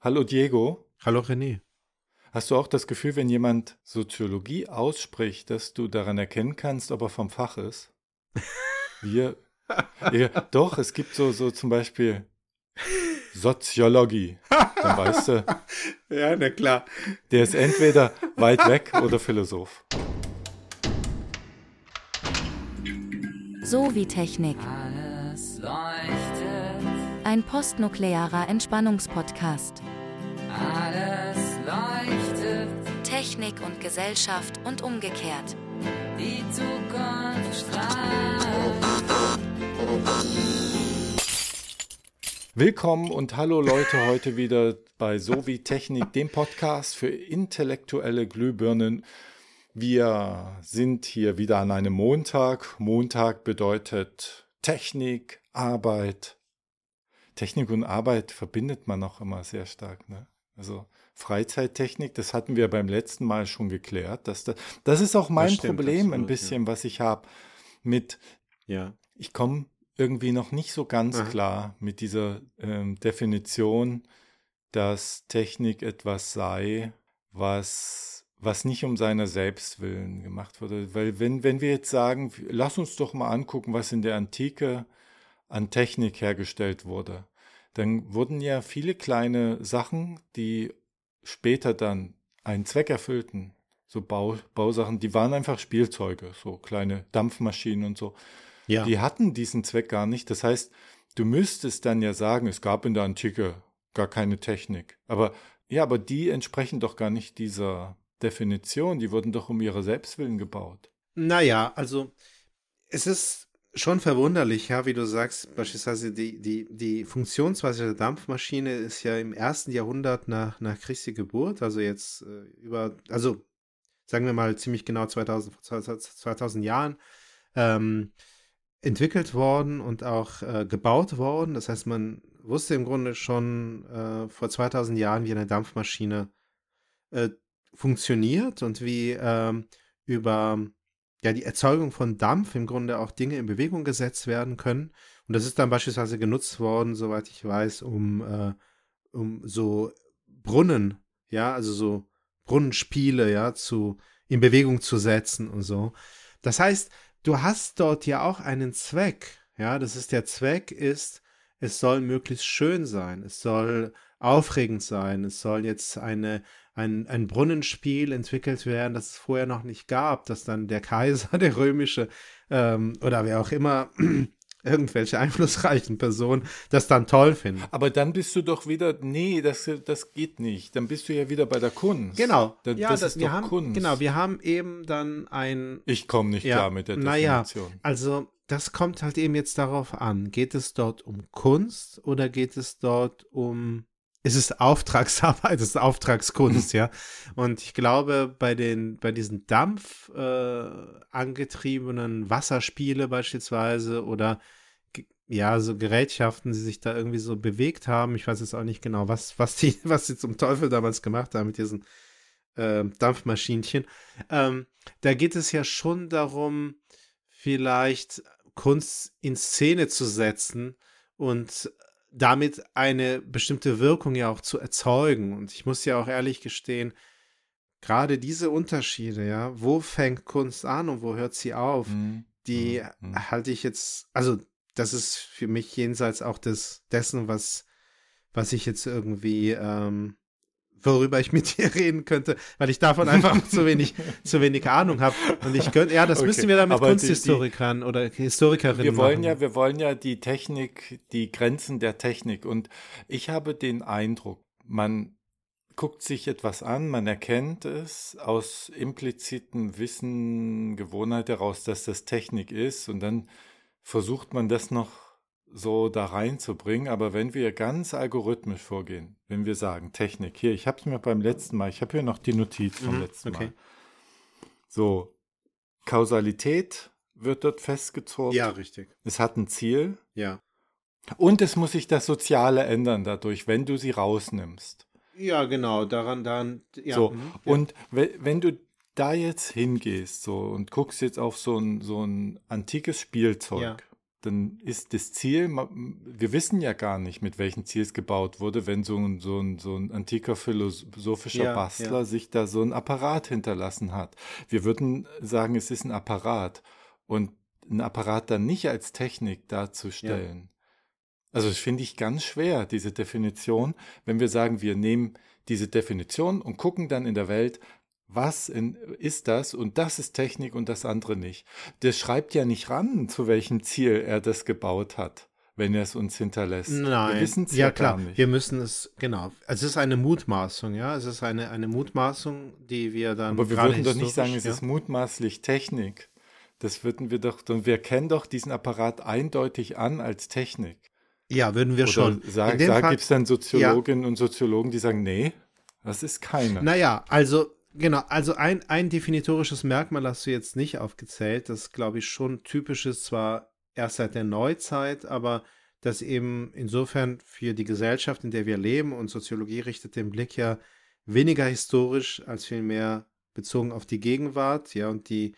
Hallo Diego. Hallo René. Hast du auch das Gefühl, wenn jemand Soziologie ausspricht, dass du daran erkennen kannst, ob er vom Fach ist? Wir, ja, doch, es gibt so, so zum Beispiel Soziologie. Dann weißt du, Ja, na klar. der ist entweder weit weg oder Philosoph. So wie Technik. Alles leuchtet, Ein postnuklearer Entspannungspodcast. Alles leuchtet, Technik und Gesellschaft und umgekehrt. die Zukunft strahlt. Willkommen und hallo Leute, heute wieder bei So wie Technik, dem Podcast für intellektuelle Glühbirnen. Wir sind hier wieder an einem Montag. Montag bedeutet Technik, Arbeit. Technik und Arbeit verbindet man auch immer sehr stark. Ne? Also Freizeittechnik, das hatten wir beim letzten Mal schon geklärt. Dass das, das ist auch mein stimmt, Problem ein absolut, bisschen, was ich habe mit Ja. ich komme irgendwie noch nicht so ganz Aha. klar mit dieser ähm, Definition, dass Technik etwas sei, was, was nicht um seiner selbst willen gemacht wurde. Weil wenn, wenn wir jetzt sagen, lass uns doch mal angucken, was in der Antike an Technik hergestellt wurde, dann wurden ja viele kleine Sachen, die später dann einen Zweck erfüllten, so Bau, Bausachen, die waren einfach Spielzeuge, so kleine Dampfmaschinen und so. Ja. Die hatten diesen Zweck gar nicht. Das heißt, du müsstest dann ja sagen, es gab in der Antike gar keine Technik. Aber ja, aber die entsprechen doch gar nicht dieser Definition. Die wurden doch um ihre Selbstwillen gebaut. Naja, also es ist schon verwunderlich, ja, wie du sagst, beispielsweise die, die, die Funktionsweise der Dampfmaschine ist ja im ersten Jahrhundert nach, nach Christi Geburt, also jetzt äh, über, also sagen wir mal ziemlich genau 2000, 2000 Jahren, ähm, entwickelt worden und auch äh, gebaut worden. Das heißt, man wusste im Grunde schon äh, vor 2000 Jahren, wie eine Dampfmaschine äh, funktioniert und wie ähm, über ja, die Erzeugung von Dampf im Grunde auch Dinge in Bewegung gesetzt werden können. Und das ist dann beispielsweise genutzt worden, soweit ich weiß, um, äh, um so Brunnen, ja, also so Brunnenspiele, ja, zu, in Bewegung zu setzen und so. Das heißt, du hast dort ja auch einen Zweck, ja, das ist der Zweck ist, es soll möglichst schön sein, es soll aufregend sein, es soll jetzt eine, ein, ein Brunnenspiel entwickelt werden, das es vorher noch nicht gab, dass dann der Kaiser, der römische ähm, oder wer auch immer, irgendwelche einflussreichen Personen das dann toll finden. Aber dann bist du doch wieder, nee, das, das geht nicht. Dann bist du ja wieder bei der Kunst. Genau, Da, ja, das das, ist wir doch haben, Kunst. genau, wir haben eben dann ein ich komme nicht Ja, klar mit der naja, Definition. Also, das kommt halt eben jetzt darauf an. Geht es dort um Kunst oder geht es dort um. Es ist Auftragsarbeit, es ist Auftragskunst, ja. Und ich glaube, bei den, bei diesen Dampf äh, angetriebenen Wasserspiele beispielsweise oder ja, so Gerätschaften, die sich da irgendwie so bewegt haben. Ich weiß jetzt auch nicht genau, was, was die, was sie zum Teufel damals gemacht haben mit diesen äh, Dampfmaschinchen. Ähm, da geht es ja schon darum, vielleicht Kunst in Szene zu setzen und damit eine bestimmte Wirkung ja auch zu erzeugen. Und ich muss ja auch ehrlich gestehen, gerade diese Unterschiede, ja, wo fängt Kunst an und wo hört sie auf, Hm, die hm, hm. halte ich jetzt, also das ist für mich jenseits auch des, dessen, was, was ich jetzt irgendwie, ähm, worüber ich mit dir reden könnte, weil ich davon einfach zu wenig, zu wenig Ahnung habe. Und ich könnte, ja, das Okay, müssen wir dann mit aber die- Kunsthistorikern oder Historikerinnen Wir wollen machen. ja, wir wollen ja die Technik, die Grenzen der Technik. Und ich habe den Eindruck, man guckt sich etwas an, man erkennt es aus implizitem Wissen, Gewohnheit heraus, dass das Technik ist. Und dann versucht man das noch so da reinzubringen. Aber wenn wir ganz algorithmisch vorgehen, wenn wir sagen Technik, hier, ich habe es mir beim letzten Mal, ich habe hier noch die Notiz vom Mhm, letzten okay. Mal. So, Kausalität wird dort festgezogen. Ja, richtig. Es hat ein Ziel Ja. und es muss sich das Soziale ändern dadurch, wenn du sie rausnimmst. Ja, genau, daran, daran, ja. so, mhm, ja. und we- wenn du da jetzt hingehst so und guckst jetzt auf so ein, so ein antikes Spielzeug, Ja. Dann ist das Ziel, wir wissen ja gar nicht, mit welchem Ziel es gebaut wurde, wenn so ein, so ein, so ein antiker philosophischer ja, Bastler ja. sich da so ein Apparat hinterlassen hat. Wir würden sagen, es ist ein Apparat und ein Apparat dann nicht als Technik darzustellen. Ja. Also das finde ich ganz schwer, diese Definition, wenn wir sagen, wir nehmen diese Definition und gucken dann in der Welt, was in, ist das und das ist Technik und das andere nicht. Der schreibt ja nicht ran, zu welchem Ziel er das gebaut hat, wenn er es uns hinterlässt. Nein, wir wissen es ja, ja klar. Wir müssen es, genau. Es ist eine Mutmaßung, ja. Es ist eine, eine Mutmaßung, die wir dann. Aber wir würden doch nicht sagen, es ja? ist mutmaßlich Technik. Das würden wir doch, wir kennen doch diesen Apparat eindeutig an als Technik. Ja, würden wir Oder schon. Sag, sag, gibt es dann Soziologinnen ja. und Soziologen, die sagen, nee, das ist keine. Naja, also Genau, also ein, ein definitorisches Merkmal hast du jetzt nicht aufgezählt, das glaube ich schon typisch ist, zwar erst seit der Neuzeit, aber das eben insofern für die Gesellschaft, in der wir leben und Soziologie richtet den Blick ja weniger historisch als vielmehr bezogen auf die Gegenwart, ja, und die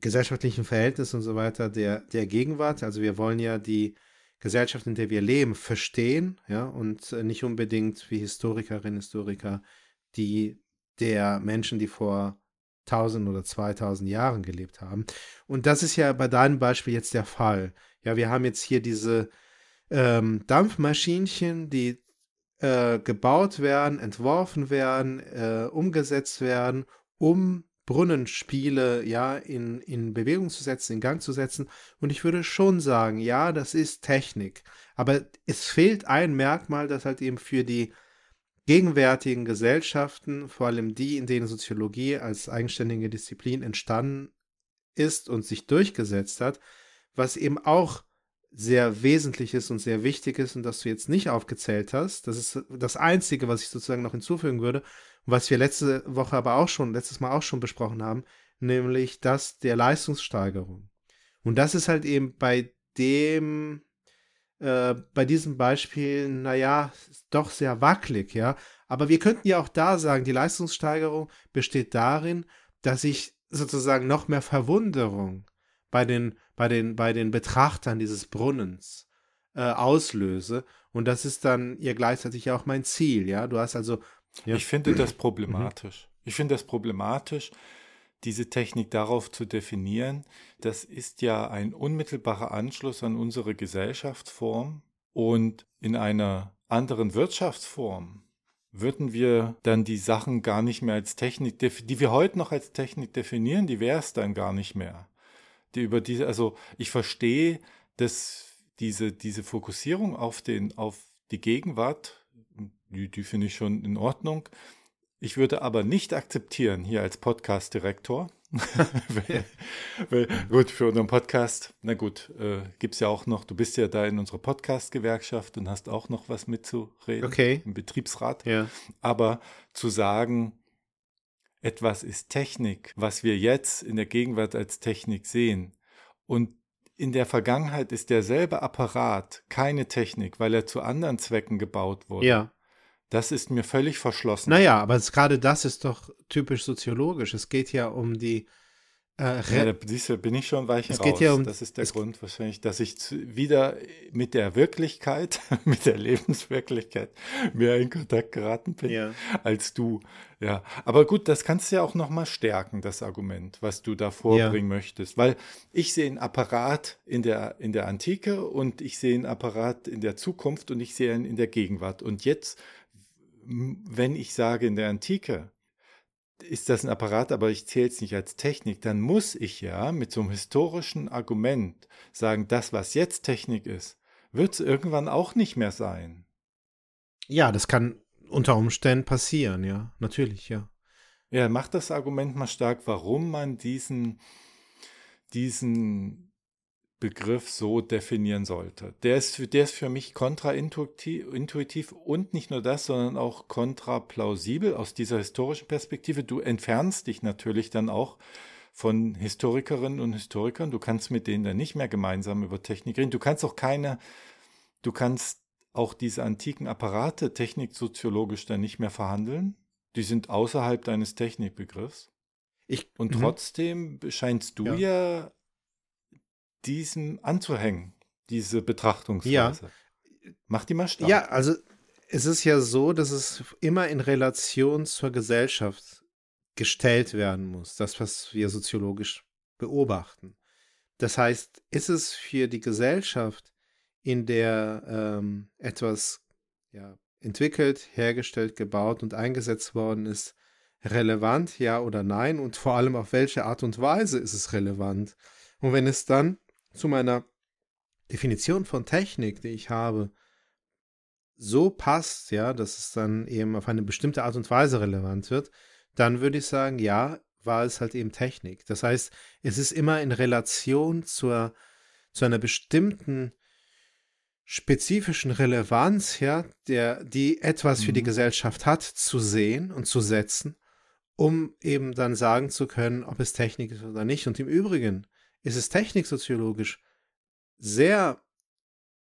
gesellschaftlichen Verhältnisse und so weiter der, der Gegenwart. Also wir wollen ja die Gesellschaft, in der wir leben, verstehen, ja, und nicht unbedingt wie Historikerinnen, Historiker die der Menschen, die vor 1000 oder 2000 Jahren gelebt haben. Und das ist ja bei deinem Beispiel jetzt der Fall. Ja, wir haben jetzt hier diese ähm, Dampfmaschinchen, die äh, gebaut werden, entworfen werden, äh, umgesetzt werden, um Brunnenspiele ja in, in Bewegung zu setzen, in Gang zu setzen. Und ich würde schon sagen, ja, das ist Technik. Aber es fehlt ein Merkmal, das halt eben für die gegenwärtigen Gesellschaften, vor allem die, in denen Soziologie als eigenständige Disziplin entstanden ist und sich durchgesetzt hat, was eben auch sehr wesentlich ist und sehr wichtig ist und das du jetzt nicht aufgezählt hast. Das ist das Einzige, was ich sozusagen noch hinzufügen würde was wir letzte Woche aber auch schon, letztes Mal auch schon besprochen haben, nämlich das der Leistungssteigerung. Und das ist halt eben bei dem äh, bei diesem Beispiel, naja, doch sehr wackelig, ja. Aber wir könnten ja auch da sagen, die Leistungssteigerung besteht darin, dass ich sozusagen noch mehr Verwunderung bei den, bei den, bei den Betrachtern dieses Brunnens äh, auslöse. Und das ist dann ihr gleichzeitig auch mein Ziel, ja. Du hast also. Ja. Ich finde das problematisch. Ich finde das problematisch, diese Technik darauf zu definieren, das ist ja ein unmittelbarer Anschluss an unsere Gesellschaftsform und in einer anderen Wirtschaftsform würden wir dann die Sachen gar nicht mehr als Technik, die wir heute noch als Technik definieren, die wäre es dann gar nicht mehr. Die über diese, also ich verstehe, dass diese, diese Fokussierung auf den, auf die Gegenwart, die, die finde ich schon in Ordnung, ich würde aber nicht akzeptieren, hier als Podcast-Direktor, gut, für unseren Podcast, na gut, äh, gibt es ja auch noch, du bist ja da in unserer Podcast-Gewerkschaft und hast auch noch was mitzureden okay. im Betriebsrat. Ja. Aber zu sagen, etwas ist Technik, was wir jetzt in der Gegenwart als Technik sehen und in der Vergangenheit ist derselbe Apparat keine Technik, weil er zu anderen Zwecken gebaut wurde. Ja. Das ist mir völlig verschlossen. Naja, aber gerade das ist doch typisch soziologisch. Es geht ja um die. Äh, ja, da du, bin ich schon weich es raus. Geht ja um, das ist der Grund wahrscheinlich, dass ich zu, wieder mit der Wirklichkeit, mit der Lebenswirklichkeit mehr in Kontakt geraten bin ja. als du. Ja, aber gut, das kannst du ja auch noch mal stärken, das Argument, was du da vorbringen ja. möchtest, weil ich sehe einen Apparat in der in der Antike und ich sehe einen Apparat in der Zukunft und ich sehe ihn in der Gegenwart und jetzt wenn ich sage in der Antike, ist das ein Apparat, aber ich zähle es nicht als Technik, dann muss ich ja mit so einem historischen Argument sagen, das, was jetzt Technik ist, wird es irgendwann auch nicht mehr sein. Ja, das kann unter Umständen passieren, ja, natürlich, ja. Ja, macht das Argument mal stark, warum man diesen, diesen Begriff so definieren sollte. Der ist, der ist für mich kontraintuitiv und nicht nur das, sondern auch kontraplausibel aus dieser historischen Perspektive. Du entfernst dich natürlich dann auch von Historikerinnen und Historikern. Du kannst mit denen dann nicht mehr gemeinsam über Technik reden. Du kannst auch keine, du kannst auch diese antiken Apparate techniksoziologisch dann nicht mehr verhandeln. Die sind außerhalb deines Technikbegriffs. Ich, und mhm. trotzdem scheinst du ja. ja diesem anzuhängen, diese Betrachtungsweise. Ja. Mach die mal stark. Ja, also es ist ja so, dass es immer in Relation zur Gesellschaft gestellt werden muss, das, was wir soziologisch beobachten. Das heißt, ist es für die Gesellschaft, in der ähm, etwas ja, entwickelt, hergestellt, gebaut und eingesetzt worden ist, relevant, ja oder nein? Und vor allem auf welche Art und Weise ist es relevant? Und wenn es dann zu meiner Definition von Technik, die ich habe, so passt, ja, dass es dann eben auf eine bestimmte Art und Weise relevant wird, dann würde ich sagen, ja, war es halt eben Technik. Das heißt, es ist immer in Relation zur, zu einer bestimmten spezifischen Relevanz, ja, der, die etwas mhm. für die mhm. Gesellschaft hat, zu sehen und zu setzen, um eben dann sagen zu können, ob es Technik ist oder nicht. Und im Übrigen ist es techniksoziologisch sehr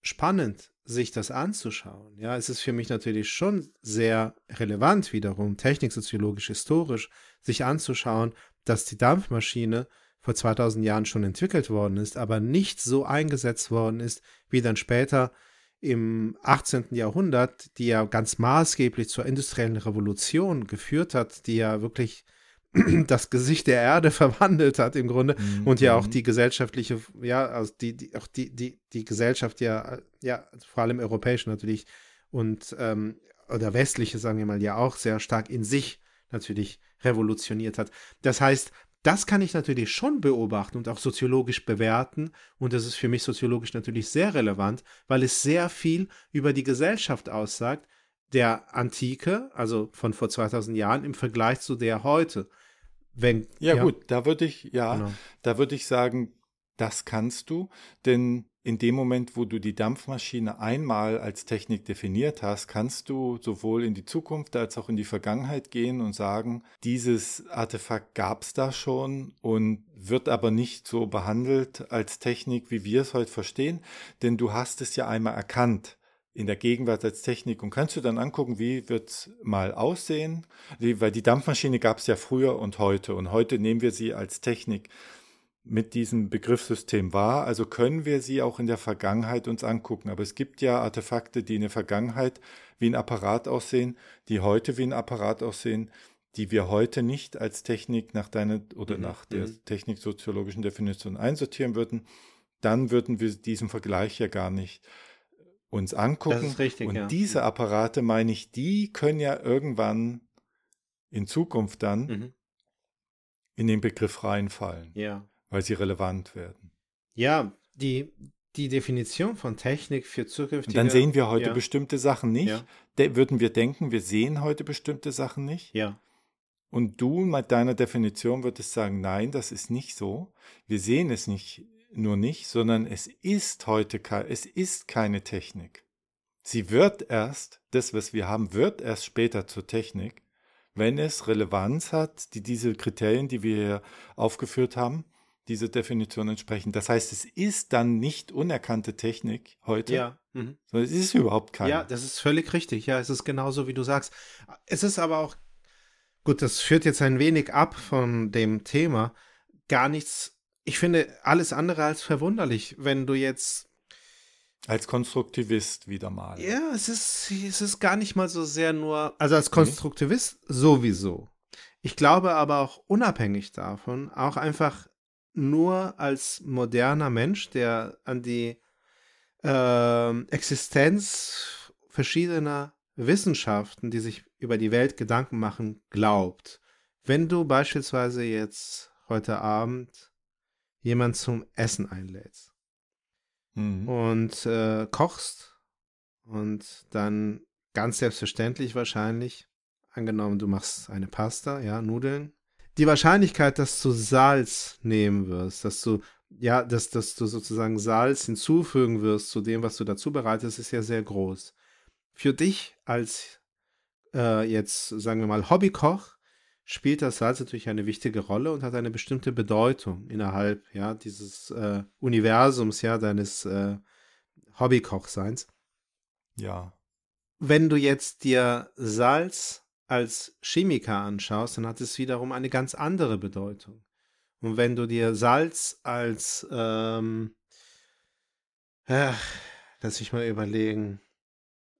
spannend, sich das anzuschauen. Ja, es ist für mich natürlich schon sehr relevant wiederum, techniksoziologisch, historisch, sich anzuschauen, dass die Dampfmaschine vor 2000 Jahren schon entwickelt worden ist, aber nicht so eingesetzt worden ist, wie dann später im 18. Jahrhundert, die ja ganz maßgeblich zur industriellen Revolution geführt hat, die ja wirklich das Gesicht der Erde verwandelt hat im Grunde mhm. und ja auch mhm. die gesellschaftliche, ja, also die, die auch die, die, die Gesellschaft ja, ja, vor allem europäische natürlich und ähm, oder westliche, sagen wir mal, ja auch sehr stark in sich natürlich revolutioniert hat. Das heißt, das kann ich natürlich schon beobachten und auch soziologisch bewerten. Und das ist für mich soziologisch natürlich sehr relevant, weil es sehr viel über die Gesellschaft aussagt, der Antike, also von vor 2000 Jahren, im Vergleich zu der heute. Wenn, ja, ja, gut, da würde ich, ja, genau. da würde ich sagen, das kannst du, denn in dem Moment, wo du die Dampfmaschine einmal als Technik definiert hast, kannst du sowohl in die Zukunft als auch in die Vergangenheit gehen und sagen, dieses Artefakt gab es da schon und wird aber nicht so behandelt als Technik, wie wir es heute verstehen, denn du hast es ja einmal erkannt in der Gegenwart als Technik und kannst du dann angucken, wie wird es mal aussehen, weil die Dampfmaschine gab es ja früher und heute und heute nehmen wir sie als Technik mit diesem Begriffssystem wahr, also können wir sie auch in der Vergangenheit uns angucken. Aber es gibt ja Artefakte, die in der Vergangenheit wie ein Apparat aussehen, die heute wie ein Apparat aussehen, die wir heute nicht als Technik nach deiner oder mhm. nach der mhm. techniksoziologischen Definition einsortieren würden. Dann würden wir diesen Vergleich ja gar nicht uns angucken. Richtig, Und ja. diese Apparate, meine ich, die können ja irgendwann in Zukunft dann mhm. in den Begriff reinfallen. Ja. Weil sie relevant werden. Ja, die, die Definition von Technik für zukünftige. Und dann sehen wir heute ja. bestimmte Sachen nicht. Würden wir denken, wir sehen heute bestimmte Sachen nicht. Ja. Und du mit deiner Definition würdest sagen, nein, das ist nicht so. Wir sehen es nicht nur nicht, sondern es ist heute es ist keine Technik. Sie wird erst, das, was wir haben, wird erst später zur Technik, wenn es Relevanz hat, die diese Kriterien, die wir hier aufgeführt haben, diese Definition entsprechen. Das heißt, es ist dann nicht unerkannte Technik heute, ja. Mhm. sondern es ist überhaupt keine. Ja, das ist völlig richtig. Ja, es ist genauso, wie du sagst. Es ist aber auch, gut, das führt jetzt ein wenig ab von dem Thema, gar nichts ich finde alles andere als verwunderlich, wenn du jetzt als Konstruktivist wieder mal. Ja, es ist, es ist gar nicht mal so sehr nur, also als Konstruktivist okay. sowieso. Ich glaube aber auch unabhängig davon, auch einfach nur als moderner Mensch, der an die äh, Existenz verschiedener Wissenschaften, die sich über die Welt Gedanken machen, glaubt. Wenn du beispielsweise jetzt heute Abend jemand zum Essen einlädst mhm. und äh, kochst und dann ganz selbstverständlich wahrscheinlich, angenommen du machst eine Pasta, ja, Nudeln, die Wahrscheinlichkeit, dass du Salz nehmen wirst, dass du ja, dass, dass du sozusagen Salz hinzufügen wirst zu dem, was du dazu bereitest, ist ja sehr groß. Für dich als äh, jetzt, sagen wir mal, Hobbykoch spielt das Salz natürlich eine wichtige Rolle und hat eine bestimmte Bedeutung innerhalb ja, dieses äh, Universums, ja, deines äh, Hobbykochseins. Ja. Wenn du jetzt dir Salz als Chemiker anschaust, dann hat es wiederum eine ganz andere Bedeutung. Und wenn du dir Salz als ähm, Ach, lass ich mal überlegen.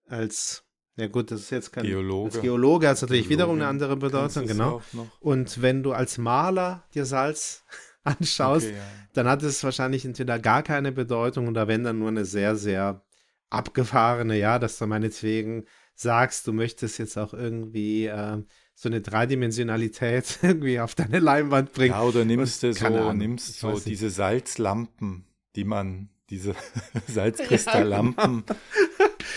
Als, ja gut, das ist jetzt kein Geologe. Als Geologe hat es natürlich wiederum eine andere Bedeutung, genau. Und wenn du als Maler dir Salz anschaust, Okay, ja. dann hat es wahrscheinlich entweder gar keine Bedeutung oder wenn dann nur eine sehr, sehr abgefahrene, ja, dass du meinetwegen sagst, du möchtest jetzt auch irgendwie ähm, so eine Dreidimensionalität irgendwie auf deine Leinwand bringen. Ja, oder nimmst du so, Ahnung, nimmst so nicht. diese Salzlampen, die man, diese Salzkristalllampen,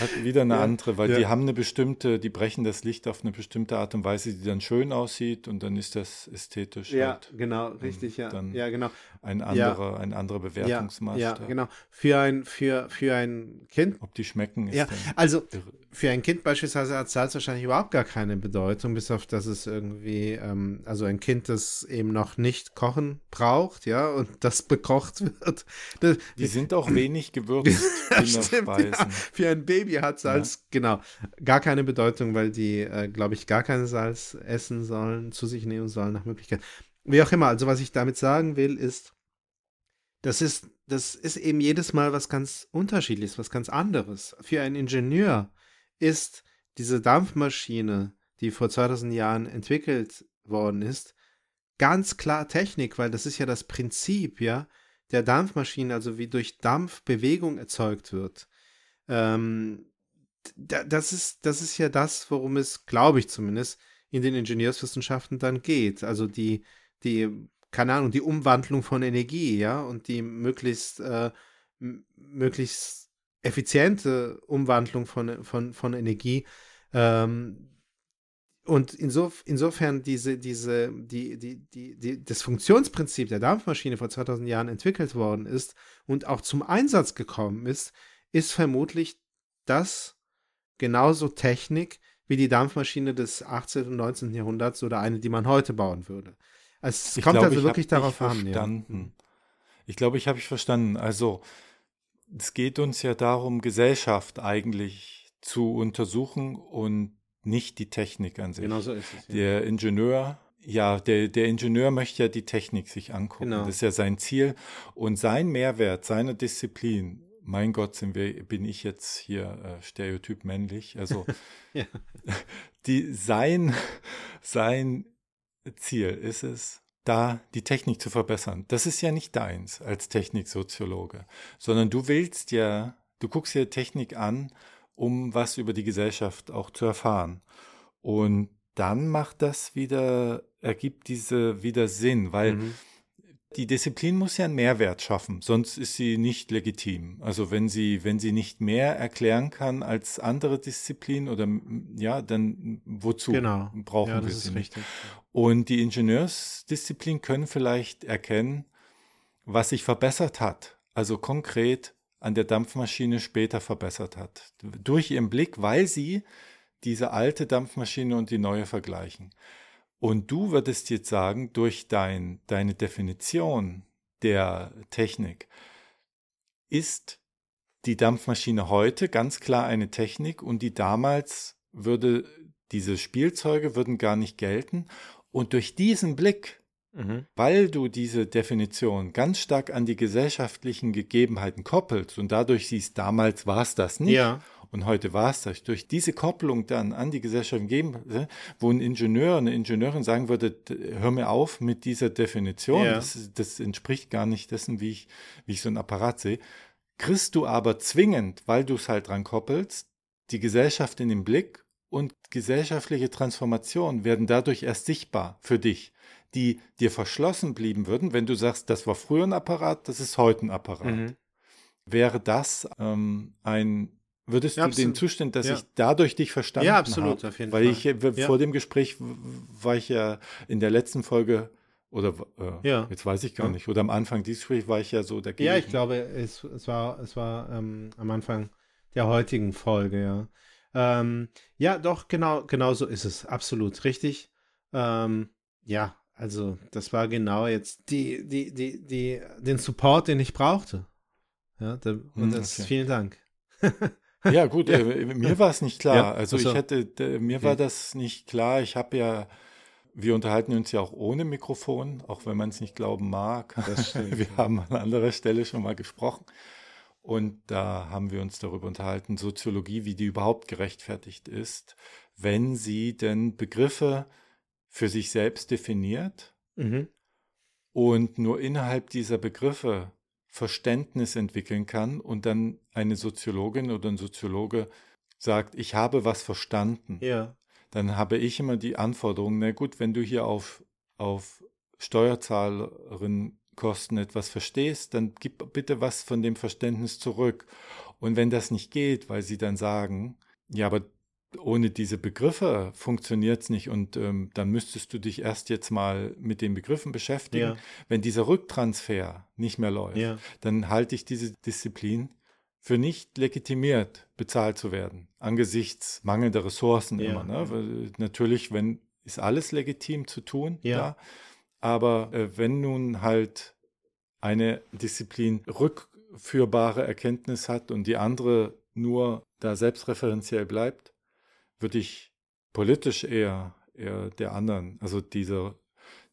hat wieder eine Ja, andere, weil ja. die haben eine bestimmte, die brechen das Licht auf eine bestimmte Art und Weise, die dann schön aussieht und dann ist das ästhetisch Ja, halt genau, richtig, ja. dann Ja, genau. ein Ja. anderer, ein anderer Ja, Bewertungsmaßstab. ja, genau. Für ein, für, für ein Kind, Ob die schmecken, ist ja, also irre. Für ein Kind beispielsweise hat Salz wahrscheinlich überhaupt gar keine Bedeutung, bis auf dass es irgendwie, ähm, also ein Kind, das eben noch nicht kochen braucht, ja, und das bekocht wird. Das, Die sind auch wenig gewürzt, Stimmt, ja. Für ein Baby hat Salz, genau, gar keine Bedeutung, weil die, äh, glaube ich, gar kein Salz essen sollen, zu sich nehmen sollen, nach Möglichkeit. Wie auch immer, also was ich damit sagen will, ist, das ist, das ist eben jedes Mal was ganz unterschiedliches, was ganz anderes. Für einen Ingenieur ist diese Dampfmaschine, die vor 2000 Jahren entwickelt worden ist, ganz klar Technik, weil das ist ja das Prinzip, ja, der Dampfmaschine, also wie durch Dampf Bewegung erzeugt wird. Ähm, da, das, ist, das ist ja das, worum es, glaube ich zumindest, in den Ingenieurswissenschaften dann geht. Also die, die, keine Ahnung, die Umwandlung von Energie, ja, und die möglichst, äh, möglichst effiziente Umwandlung von, von, von Energie. Ähm, und insof insofern diese, diese, die, die, die, die, das Funktionsprinzip der Dampfmaschine vor 2000 Jahren entwickelt worden ist und auch zum Einsatz gekommen ist, ist vermutlich das genauso Technik wie die Dampfmaschine des 18. und 19. Jahrhunderts oder eine, die man heute bauen würde. Also es Ich kommt glaube, also ich wirklich darauf an. Ja. Ich glaube, ich habe ich verstanden. Also, es geht uns ja darum, Gesellschaft eigentlich zu untersuchen und nicht die Technik an sich. Genau so ist es. Ja. Der Ingenieur, ja, der, der Ingenieur möchte ja die Technik sich angucken. Genau. Das ist ja sein Ziel. Und sein Mehrwert, seine Disziplin, mein Gott, wir, bin ich jetzt hier äh, stereotyp männlich. Also Ja. die, sein, sein Ziel ist es, da die Technik zu verbessern. Das ist ja nicht deins als Techniksoziologe, sondern du willst ja, du guckst dir Technik an, um was über die Gesellschaft auch zu erfahren. Und dann macht das wieder, ergibt diese wieder Sinn, weil Mhm. Die Disziplin muss ja einen Mehrwert schaffen, sonst ist sie nicht legitim. Also wenn sie, wenn sie nicht mehr erklären kann als andere Disziplinen oder ja, dann wozu Genau. brauchen ja, wir das sie nicht? richtig. Und die Ingenieursdisziplin können vielleicht erkennen, was sich verbessert hat, also konkret an der Dampfmaschine später verbessert hat. Durch ihren Blick, weil sie diese alte Dampfmaschine und die neue vergleichen. Und du würdest jetzt sagen, durch dein, deine Definition der Technik ist die Dampfmaschine heute ganz klar eine Technik und die damals würde, diese Spielzeuge würden gar nicht gelten. Und durch diesen Blick, Mhm. weil du diese Definition ganz stark an die gesellschaftlichen Gegebenheiten koppelst und dadurch siehst, damals war es das nicht Ja. Und heute war es das. Durch diese Kopplung dann an die gesellschaftlichen Gegebenheiten, wo ein Ingenieur, eine Ingenieurin sagen würde, hör mir auf mit dieser Definition, Ja. das, das entspricht gar nicht dessen, wie ich, wie ich so ein Apparat sehe, kriegst du aber zwingend, weil du es halt dran koppelst, die Gesellschaft in den Blick und gesellschaftliche Transformationen werden dadurch erst sichtbar für dich, die dir verschlossen blieben würden, wenn du sagst, das war früher ein Apparat, das ist heute ein Apparat. Mhm. Wäre das ähm, ein, würdest Ja, du den absolut. Zustand, dass Ja. ich dadurch dich verstanden Ja, absolut, habe? auf jeden Weil Fall. ich äh, Ja. vor dem Gespräch war ich ja in der letzten Folge oder äh, Ja. jetzt weiß ich gar nicht, oder am Anfang dieses Gesprächs war ich ja so dagegen. Ja, ich glaube, es, es war, es war ähm, am Anfang der heutigen Folge, ja. Ähm, ja, doch, genau, genau so ist es. Absolut richtig. Ähm, ja, also das war genau jetzt die, die, die, die, den Support, den ich brauchte. Ja, da, und Hm, das okay. vielen Dank. Ja, gut, Ja. Äh, mir war es nicht klar. Ja, also ach so. ich hätte, mir war Okay. das nicht klar. Ich habe ja, wir unterhalten uns ja auch ohne Mikrofon, auch wenn man es nicht glauben mag. Wir haben an anderer Stelle schon mal gesprochen. Und da haben wir uns darüber unterhalten, Soziologie, wie die überhaupt gerechtfertigt ist, wenn sie denn Begriffe für sich selbst definiert Mhm. und nur innerhalb dieser Begriffe Verständnis entwickeln kann und dann eine Soziologin oder ein Soziologe sagt, ich habe was verstanden, Ja. dann habe ich immer die Anforderung, na gut, wenn du hier auf, auf Steuerzahlerin-Kosten etwas verstehst, dann gib bitte was von dem Verständnis zurück. Und wenn das nicht geht, weil sie dann sagen, ja, aber ohne diese Begriffe funktioniert es nicht und ähm, dann müsstest du dich erst jetzt mal mit den Begriffen beschäftigen. Ja. Wenn dieser Rücktransfer nicht mehr läuft, Ja. dann halte ich diese Disziplin für nicht legitimiert bezahlt zu werden, angesichts mangelnder Ressourcen Ja. immer. Ne? Natürlich, wenn ist alles legitim zu tun, Ja. ja. aber äh, wenn nun halt eine Disziplin rückführbare Erkenntnis hat und die andere nur da selbstreferenziell bleibt, würde ich politisch eher, eher der anderen, also dieser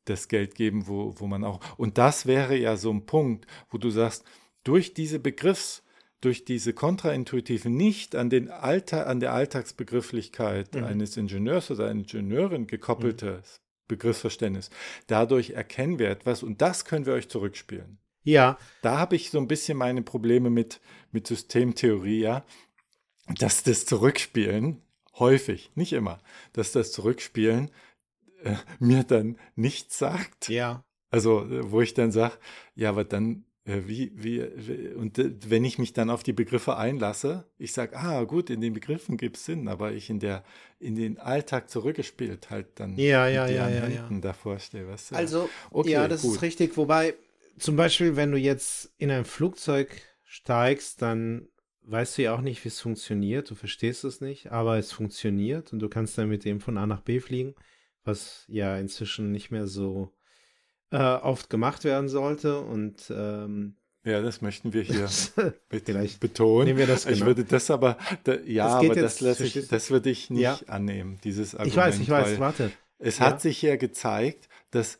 das Geld geben, wo, wo man auch. Und das wäre ja so ein Punkt, wo du sagst, durch diese Begriffs, durch diese kontraintuitive, nicht an, den Alltag, an der Alltagsbegrifflichkeit Mhm. eines Ingenieurs oder einer Ingenieurin gekoppeltes Begriffsverständnis, dadurch erkennen wir etwas und das können wir euch zurückspielen. Ja, Da habe ich so ein bisschen meine Probleme mit, mit Systemtheorie, ja, dass das Zurückspielen häufig, nicht immer, dass das Zurückspielen äh, mir dann nichts sagt. ja. Also, wo ich dann sage, ja, aber dann, wie, wie, wie- und äh, wenn ich mich dann auf die Begriffe einlasse, ich sage, ah, gut, in den Begriffen gibt es Sinn, aber ich in der, in den Alltag zurückgespielt halt dann Ja, ja, ja, ja, ja. Davor stehe, weißt du? Also, Okay, ja, das gut. ist richtig. Wobei, zum Beispiel, wenn du jetzt in ein Flugzeug steigst, dann weißt du ja auch nicht, wie es funktioniert. Du verstehst es nicht, aber es funktioniert und du kannst dann mit dem von A nach B fliegen, was ja inzwischen nicht mehr so äh, oft gemacht werden sollte. Und ähm, ja, das möchten wir hier Vielleicht betonen. nehmen wir das Ich genau. würde das aber, da, ja, Das aber das, jetzt, lasse ich, das würde ich nicht Ja. annehmen, dieses Argument. ich weiß, ich weiß, warte. Es Ja. hat sich ja gezeigt, dass,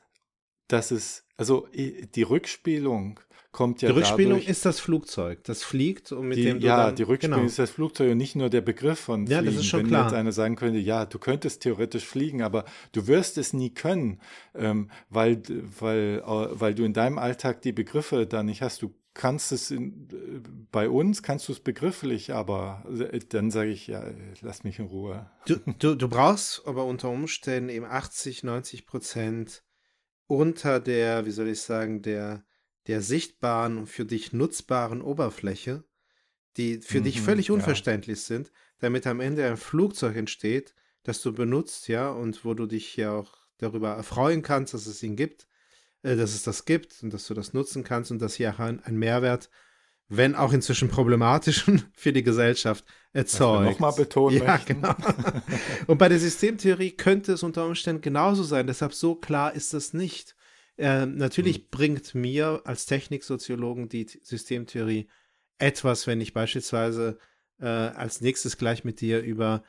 dass es, also die Rückspielung kommt ja Die Rückspielung dadurch, ist das Flugzeug, das fliegt und mit die, dem du ja, dann, die Rückspielung genau. ist das Flugzeug und nicht nur der Begriff von Ja, Fliegen. das ist schon Wenn klar. jetzt einer sagen könnte, ja, du könntest theoretisch fliegen, aber du wirst es nie können, ähm, weil, weil, äh, weil du in deinem Alltag die Begriffe da nicht hast. Du kannst es in, äh, bei uns, kannst du es begrifflich, aber äh, dann sage ich, ja, lass mich in Ruhe. Du, du, du brauchst aber unter Umständen eben 80, 90 Prozent unter der, wie soll ich sagen, der, der sichtbaren und für dich nutzbaren Oberfläche, die für dich Mhm, völlig ja. unverständlich sind, damit am Ende ein Flugzeug entsteht, das du benutzt, ja, und wo du dich ja auch darüber erfreuen kannst, dass es ihn gibt, äh, dass es das gibt und dass du das nutzen kannst und dass hier auch ein, ein Mehrwert, wenn auch inzwischen problematischen, für die Gesellschaft erzeugt. nochmal betonen ja, möchten. genau. Und bei der Systemtheorie könnte es unter Umständen genauso sein. Deshalb so klar ist es nicht. Ähm, natürlich Hm. bringt mir als Techniksoziologen die Systemtheorie etwas, wenn ich beispielsweise äh, als nächstes gleich mit dir über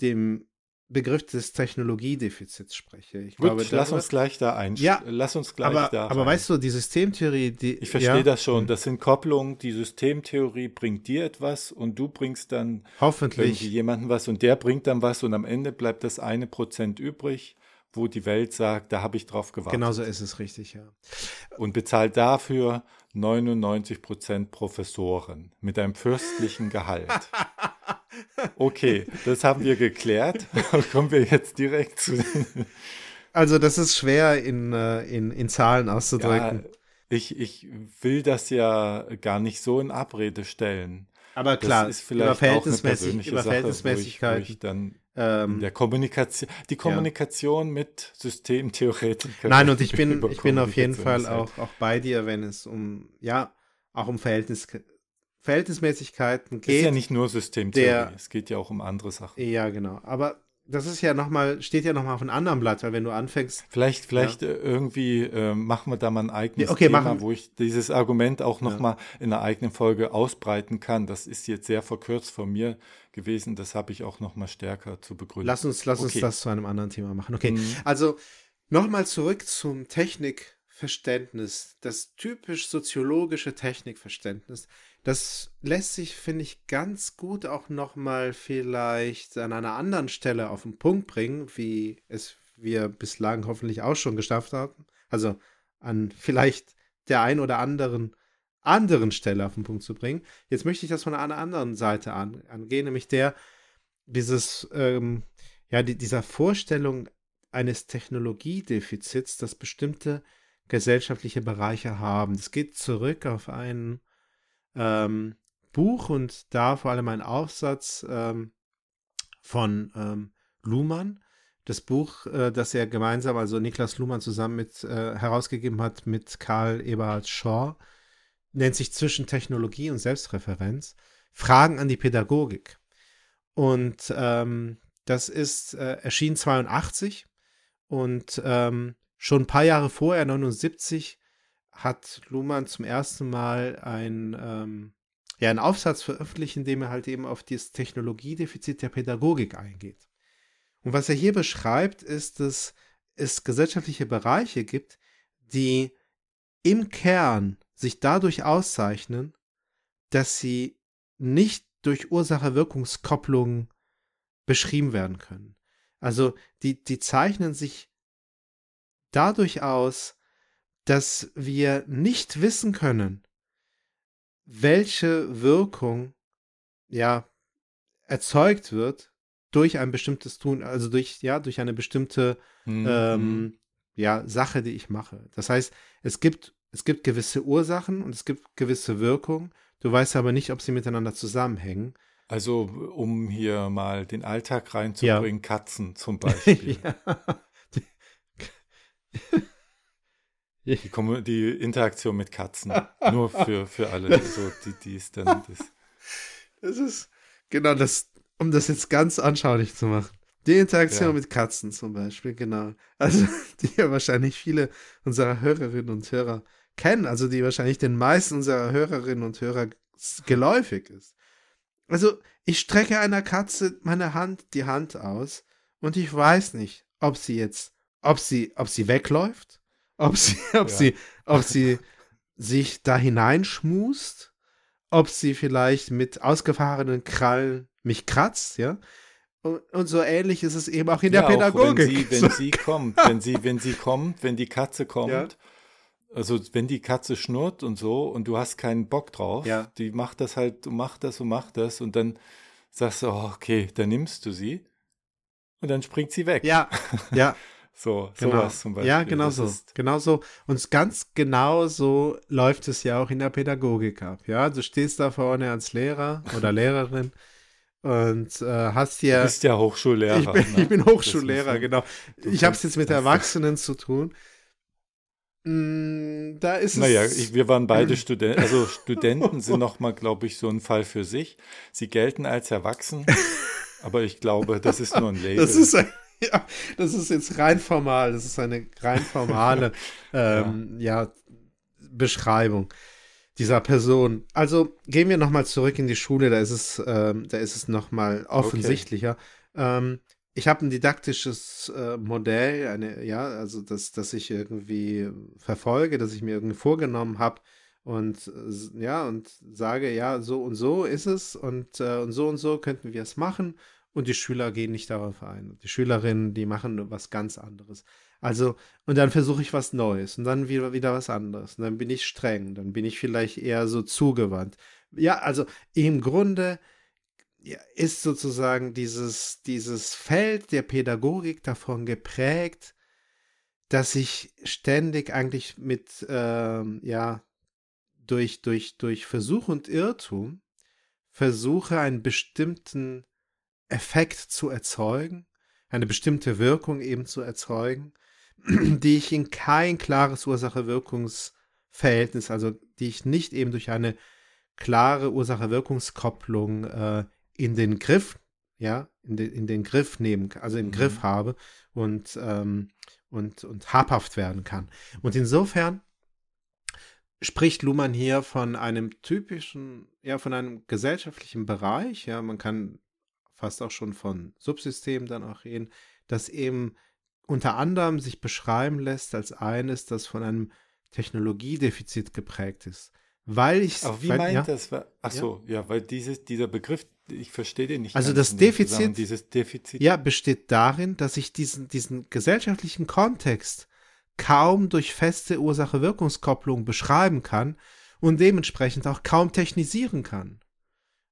den Begriff des Technologiedefizits spreche. Ich Gut, glaube, lass uns gleich da ein. Ja, lass uns gleich aber, da aber rein. weißt du, die Systemtheorie, die Ich verstehe ja, das schon. Das sind Kopplungen. Die Systemtheorie bringt dir etwas und du bringst dann hoffentlich jemanden was und der bringt dann was und am Ende bleibt das eine Prozent übrig, wo die Welt sagt, da habe ich drauf gewartet. genauso ist es richtig, ja. Und bezahlt dafür 99 Prozent Professoren mit einem fürstlichen Gehalt. Okay, das haben wir geklärt. Kommen wir jetzt direkt zu den Also das ist schwer in, äh, in, in Zahlen Ja, auszudrücken. ich, ich will das ja gar nicht so in Abrede stellen. aber Das klar, ist über, vielleicht auch eine Verhältnismäßig, persönliche über Sache, wo ich, wo ich dann ähm, der Kommunikation, die Kommunikation mit Systemtheoretikern. nein, und ich bin, ich bin auf jeden Fall auch, auch bei dir, wenn es um, ja, auch um Verhältnis, Verhältnismäßigkeiten Es ist geht. ja nicht nur Systemtheorie, der- es geht ja auch um andere Sachen. Ja, genau. Aber das ist ja nochmal, steht ja nochmal auf einem anderen Blatt, weil wenn du anfängst, Vielleicht, vielleicht äh, irgendwie äh, machen wir da mal ein eigenes Ja, okay, Thema, machen- wo ich dieses Argument auch Ja. nochmal in einer eigenen Folge ausbreiten kann. Das ist jetzt sehr verkürzt von mir gewesen, das habe ich auch nochmal stärker zu begründen. lass uns, lass uns Okay. das zu einem anderen Thema machen. Okay, Mhm. also nochmal zurück zum Technikverständnis. Das typisch soziologische Technikverständnis das lässt sich, finde ich, ganz gut auch nochmal vielleicht an einer anderen Stelle auf den Punkt bringen, wie es wir bislang hoffentlich auch schon geschafft haben. Also an vielleicht der ein oder anderen anderen Stelle auf den Punkt zu bringen. Jetzt möchte ich das von einer anderen Seite an, angehen, nämlich der dieses, ähm, ja, die, dieser Vorstellung eines Technologiedefizits, das bestimmte gesellschaftliche Bereiche haben. Das geht zurück auf ein ähm, Buch und da vor allem ein Aufsatz ähm, von ähm, Luhmann. Das Buch, äh, das er gemeinsam, also Niklas Luhmann zusammen mit äh, herausgegeben hat mit Karl Eberhard Shaw, nennt sich Zwischen Technologie und Selbstreferenz. Fragen an die Pädagogik. Und ähm, das ist äh, erschien 82 und ähm, schon ein paar Jahre vorher, 79, hat Luhmann zum ersten Mal ein, ähm, ja, einen Aufsatz veröffentlicht, in dem er halt eben auf das Technologiedefizit der Pädagogik eingeht. Und was er hier beschreibt, ist, dass es gesellschaftliche Bereiche gibt, die im Kern sich dadurch auszeichnen, dass sie nicht durch Ursache-Wirkungskopplungen beschrieben werden können. Also die, die zeichnen sich dadurch aus, dass wir nicht wissen können, welche Wirkung ja erzeugt wird durch ein bestimmtes Tun, also durch ja durch eine bestimmte mhm. ähm, ja Sache, die ich mache. Das heißt, es gibt es gibt gewisse Ursachen und es gibt gewisse Wirkungen. Du weißt aber nicht, ob sie miteinander zusammenhängen. Also, um hier mal den Alltag reinzubringen, ja. Katzen zum Beispiel. Die, die, Interaktion mit Katzen. Nur für, für alle, so, die, die ist dann das. Das ist, genau, das, um das jetzt ganz anschaulich zu machen. Die Interaktion ja. mit Katzen zum Beispiel, genau. Also, die ja wahrscheinlich viele unserer Hörerinnen und Hörer kennen, also die wahrscheinlich den meisten unserer Hörerinnen und Hörer geläufig ist. Also, ich strecke einer Katze meine Hand, die Hand aus und ich weiß nicht, ob sie jetzt, ob sie, ob sie wegläuft, ob sie, ob ja. sie, ob sie sich da hineinschmust, ob sie vielleicht mit ausgefahrenen Krallen mich kratzt, ja. Und, und so ähnlich ist es eben auch in ja, der Pädagogik. wenn sie, wenn sie kommt, wenn sie, wenn sie kommt, wenn die Katze kommt, ja also wenn die Katze schnurrt und so und du hast keinen Bock drauf, ja. die macht das halt, du machst das und macht das und dann sagst du, oh, okay, dann nimmst du sie und dann springt sie weg. Ja, ja. so, genau. sowas zum Beispiel. Ja, genau das so. Genau so. Und ganz genau so läuft es ja auch in der Pädagogik ab. Ja, du stehst da vorne als Lehrer oder Lehrerin und äh, hast hier. Du bist ja Hochschullehrer. Ich bin, ne? ich bin Hochschullehrer, genau. Ich habe es jetzt mit Erwachsenen zu tun. Mm, da ist naja, es. Naja, wir waren beide Studenten. Also Studenten sind nochmal, glaube ich, so ein Fall für sich. Sie gelten als erwachsen, aber ich glaube, das ist nur ein Label. Das ist ein, ja, das ist jetzt rein formal. Das ist eine rein formale ähm, ja. ja. Beschreibung dieser Person. Also gehen wir nochmal zurück in die Schule. Da ist es, ähm, da ist es nochmal offensichtlicher. Okay. Ähm, ich habe ein didaktisches äh, Modell, eine, ja, also das, das ich irgendwie verfolge, das ich mir irgendwie vorgenommen habe und äh, ja, und sage, ja, so und so ist es und, äh, und so und so könnten wir es machen und die Schüler gehen nicht darauf ein. Die Schülerinnen, die machen was ganz anderes. Also, und dann versuche ich was Neues und dann wieder, wieder was anderes. Und dann bin ich streng, dann bin ich vielleicht eher so zugewandt. Ja, also im Grunde ist sozusagen dieses, dieses Feld der Pädagogik davon geprägt, dass ich ständig eigentlich mit, ähm, ja, durch, durch, durch Versuch und Irrtum versuche, einen bestimmten Effekt zu erzeugen, eine bestimmte Wirkung eben zu erzeugen, die ich in kein klares Ursache-Wirkungsverhältnis, also die ich nicht eben durch eine klare Ursache-Wirkungskopplung äh, in den Griff, ja, in den, in den Griff nehmen, also im mhm. Griff habe und, ähm, und, und habhaft werden kann. Und insofern spricht Luhmann hier von einem typischen, ja, von einem gesellschaftlichen Bereich, ja, man kann fast auch schon von Subsystemen dann auch reden, das eben unter anderem sich beschreiben lässt als eines, das von einem Technologiedefizit geprägt ist. weil ich. Aber wie weil, meint ja, das? Ach so, ja, weil dieses, dieser Begriff, ich verstehe den nicht. Also das Defizit- Dieses Defizit. Ja, besteht darin, dass ich diesen, diesen gesellschaftlichen Kontext kaum durch feste Ursache-Wirkungskopplung beschreiben kann und dementsprechend auch kaum technisieren kann.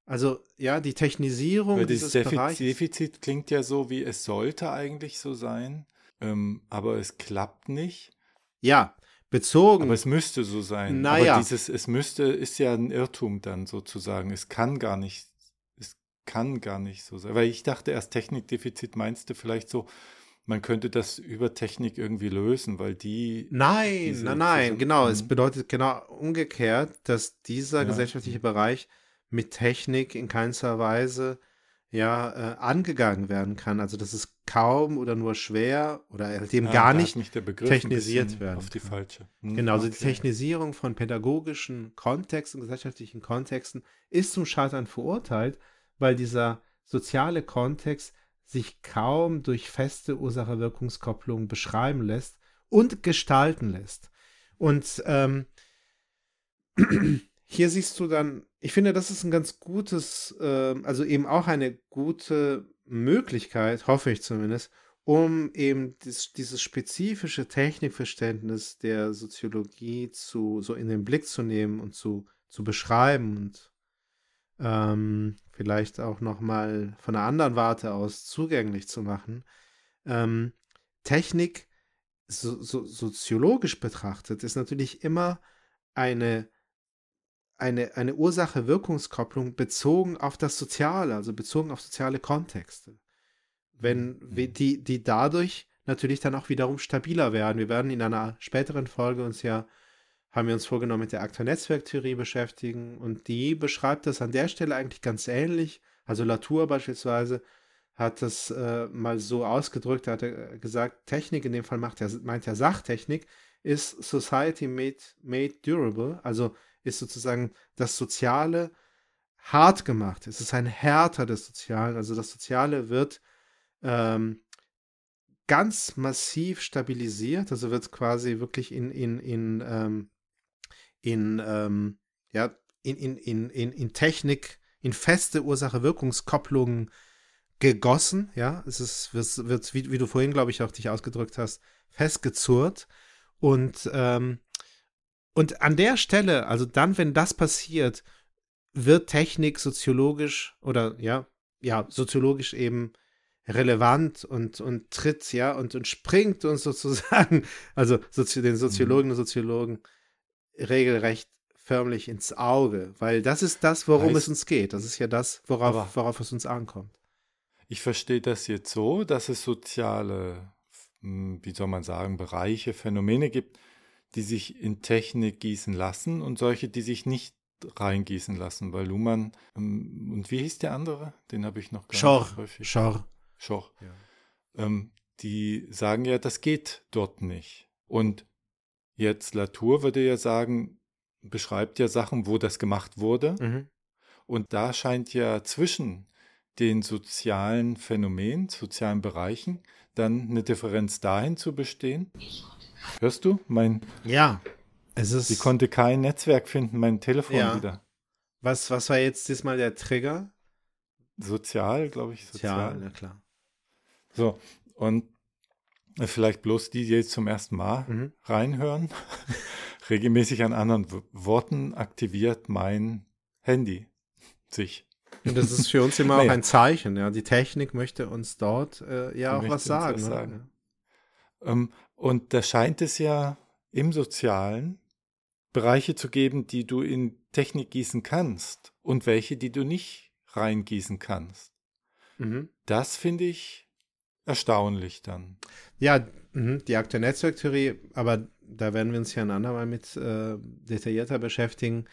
Also, ja, die Technisierung Weil dieses Defizit, Bereichs. Defizit klingt ja so, wie es sollte eigentlich so sein, ähm, aber es klappt nicht. Ja, bezogen. Aber es müsste so sein. Naja. Aber dieses, es müsste, ist ja ein Irrtum dann sozusagen. Es kann gar nicht, es kann gar nicht so sein. Weil ich dachte erst, Technikdefizit meinst du vielleicht so, man könnte das über Technik irgendwie lösen, weil die. Nein, diese- nein, nein, genau. Es Mhm. bedeutet genau umgekehrt, dass dieser Ja. gesellschaftliche Bereich mit Technik in keinster Weise ja äh, angegangen werden kann. Also dass es kaum oder nur schwer oder halt eben Ah, gar nicht technisiert werden Auf die falsche. Hm, Genau, also die okay. Technisierung von pädagogischen Kontexten, gesellschaftlichen Kontexten ist zum Scheitern verurteilt, weil dieser soziale Kontext sich kaum durch feste Ursache-Wirkungskopplung beschreiben lässt und gestalten lässt. Und ähm, hier siehst du dann, ich finde, das ist ein ganz gutes, ähm, also eben auch eine gute Möglichkeit, hoffe ich zumindest, um eben dies, dieses spezifische Technikverständnis der Soziologie zu so in den Blick zu nehmen und zu, zu beschreiben und ähm, vielleicht auch noch mal von einer anderen Warte aus zugänglich zu machen. Ähm, Technik so, so, soziologisch betrachtet ist natürlich immer eine eine, eine Ursache-Wirkungskopplung bezogen auf das Soziale, also bezogen auf soziale Kontexte. Wenn wir die, die dadurch natürlich dann auch wiederum stabiler werden. Wir werden in einer späteren Folge uns ja, haben wir uns vorgenommen, mit der Akteur-Netzwerktheorie beschäftigen und die beschreibt das an der Stelle eigentlich ganz ähnlich. Also Latour beispielsweise hat das äh, mal so ausgedrückt, er hat äh, gesagt, Technik, in dem Fall macht er, meint er Sachtechnik, ist Society made, made durable, also ist sozusagen das Soziale hart gemacht. Es ist ein Härter des Sozialen. Also das Soziale wird ähm, ganz massiv stabilisiert. Also wird quasi wirklich in, in, in, ähm, in, ähm, ja, in, in, in, in, in Technik, in feste Ursache-Wirkungskopplungen gegossen. Ja, es ist, wird, wird wie, wie du vorhin, glaube ich, auch dich ausgedrückt hast, festgezurrt. Und ähm, und an der Stelle, also dann, wenn das passiert, wird Technik soziologisch oder ja, ja, soziologisch eben relevant und, und tritt, ja, und, und springt uns sozusagen, also Sozi den Soziologen und Soziologen regelrecht förmlich ins Auge, weil das ist das, worum Heißt- es uns geht. Das ist ja das, worauf, worauf es uns ankommt. Ich verstehe das jetzt so, dass es soziale, hm, wie soll man sagen, Bereiche, Phänomene gibt, die sich in Technik gießen lassen und solche, die sich nicht reingießen lassen, weil Luhmann, ähm, und wie hieß der andere? Den habe ich noch gar Schor, nicht häufig. Schor. Schor. Ja. Ähm, die sagen ja, das geht dort nicht. Und jetzt Latour würde ja sagen, beschreibt ja Sachen, wo das gemacht wurde. Mhm. Und da scheint ja zwischen den sozialen Phänomenen, sozialen Bereichen, dann eine Differenz dahin zu bestehen. Hörst du? Mein, Ja, es ist. sie konnte kein Netzwerk finden, mein Telefon Ja. wieder. was, was war jetzt diesmal der Trigger? Sozial, glaube ich, sozial. Tja, na klar. So, und vielleicht bloß die, die jetzt zum ersten Mal Mhm. reinhören, regelmäßig an anderen Worten aktiviert mein Handy sich. Und das ist für uns immer auch Naja. ein Zeichen, ja. Die Technik möchte uns dort äh, ja auch was sagen. was sagen. Ähm, und da scheint es ja im Sozialen Bereiche zu geben, die du in Technik gießen kannst und welche, die du nicht reingießen kannst. Mhm. Das finde ich erstaunlich dann. Ja, mhm, die aktuelle Netzwerktheorie, aber da werden wir uns ja ein andermal mit äh, detaillierter beschäftigen,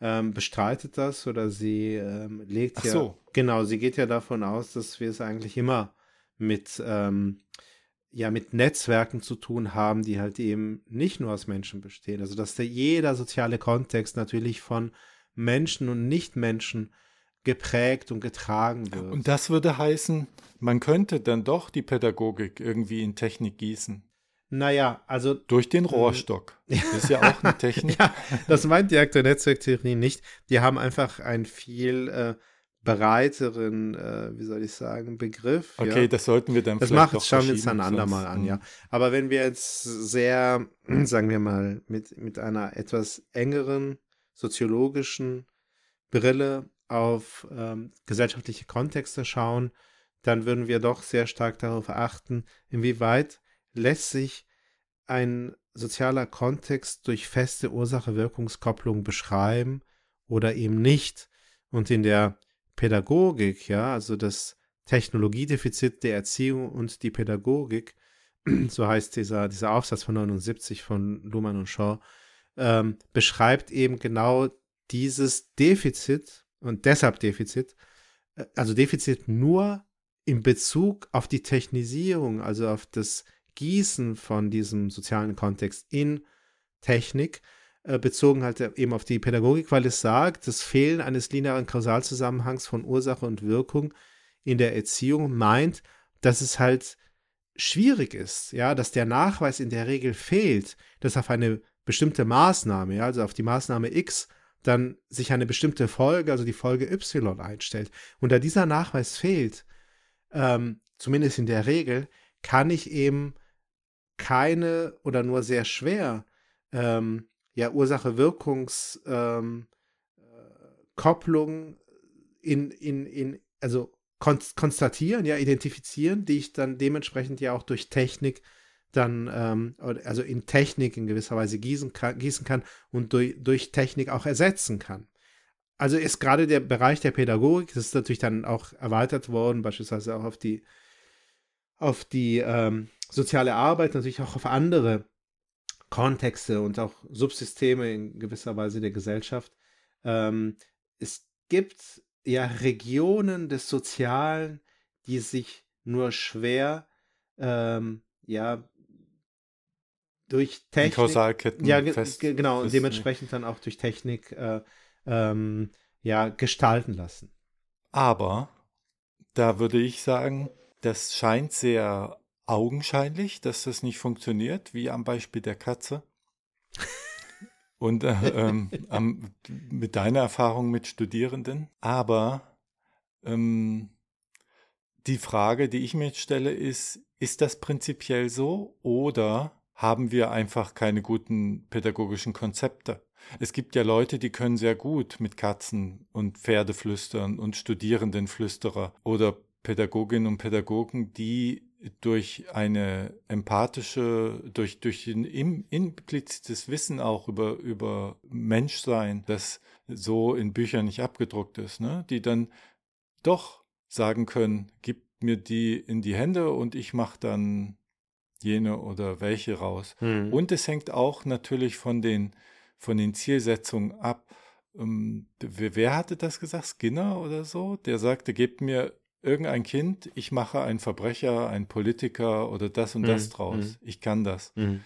ähm, bestreitet das oder sie ähm, legt Ach ja, so. genau, sie geht ja davon aus, dass wir es eigentlich immer mit, ähm, ja, mit Netzwerken zu tun haben, die halt eben nicht nur aus Menschen bestehen. Also, dass der, jeder soziale Kontext natürlich von Menschen und Nichtmenschen geprägt und getragen wird. Und das würde heißen, man könnte dann doch die Pädagogik irgendwie in Technik gießen. Naja, also Durch den Rohrstock. Das ist ja auch eine Technik. ja, das meint die aktuelle Netzwerktheorie nicht. Die haben einfach einen viel äh, breiteren, äh, wie soll ich sagen, Begriff. Okay, ja. das sollten wir dann Das vielleicht macht, schauen wir uns verschieben, andermal sonst- an, ja. hm. Aber wenn wir jetzt sehr, sagen wir mal, mit, mit einer etwas engeren soziologischen Brille auf ähm, gesellschaftliche Kontexte schauen, dann würden wir doch sehr stark darauf achten, inwieweit lässt sich ein sozialer Kontext durch feste Ursache-Wirkungskopplung beschreiben oder eben nicht. Und in der Pädagogik, ja, also das Technologiedefizit der Erziehung und die Pädagogik, so heißt dieser, dieser Aufsatz von 79 von Luhmann und Shaw, ähm, beschreibt eben genau dieses Defizit und deshalb Defizit, äh, also Defizit nur in Bezug auf die Technisierung, also auf das Gießen von diesem sozialen Kontext in Technik, bezogen halt eben auf die Pädagogik, weil es sagt, das Fehlen eines linearen Kausalzusammenhangs von Ursache und Wirkung in der Erziehung meint, dass es halt schwierig ist, ja, dass der Nachweis in der Regel fehlt, dass auf eine bestimmte Maßnahme, ja, also auf die Maßnahme X, dann sich eine bestimmte Folge, also die Folge Y einstellt. Und da dieser Nachweis fehlt, ähm, zumindest in der Regel, kann ich eben keine oder nur sehr schwer ähm, ja, Ursache-Wirkungs ähm, äh, in, in, in, also kon konstatieren, ja, identifizieren, die ich dann dementsprechend ja auch durch Technik dann, ähm, also in Technik in gewisser Weise gießen kann, gießen kann und durch, durch Technik auch ersetzen kann. Also ist gerade der Bereich der Pädagogik, das ist natürlich dann auch erweitert worden, beispielsweise auch auf die, auf die ähm, soziale Arbeit, natürlich auch auf andere Kontexte und auch Subsysteme in gewisser Weise der Gesellschaft. Ähm, es gibt ja Regionen des Sozialen, die sich nur schwer ähm, ja durch Technik Kausalketten ja, fest. ge genau, und dementsprechend dann auch durch Technik äh, ähm, ja, gestalten lassen. Aber da würde ich sagen, das scheint sehr augenscheinlich, dass das nicht funktioniert, wie am Beispiel der Katze. Und äh, ähm, am, mit deiner Erfahrung mit Studierenden. Aber ähm, die Frage, die ich mir jetzt stelle, ist, ist das prinzipiell so oder haben wir einfach keine guten pädagogischen Konzepte? Es gibt ja Leute, die können sehr gut mit Katzen und Pferde flüstern und Studierendenflüsterer oder Pädagoginnen und Pädagogen, die durch eine empathische, durch, durch ein im- implizites Wissen auch über, über Menschsein, das so in Büchern nicht abgedruckt ist, ne? die dann doch sagen können, gib mir die in die Hände und ich mache dann jene oder welche raus. Mhm. Und es hängt auch natürlich von den, von den Zielsetzungen ab. Ähm, wer, wer hatte das gesagt? Skinner oder so? Der sagte, gebt mir irgendein Kind, ich mache einen Verbrecher, einen Politiker oder das und das Mhm, draus. mhm. Ich kann das. Mhm.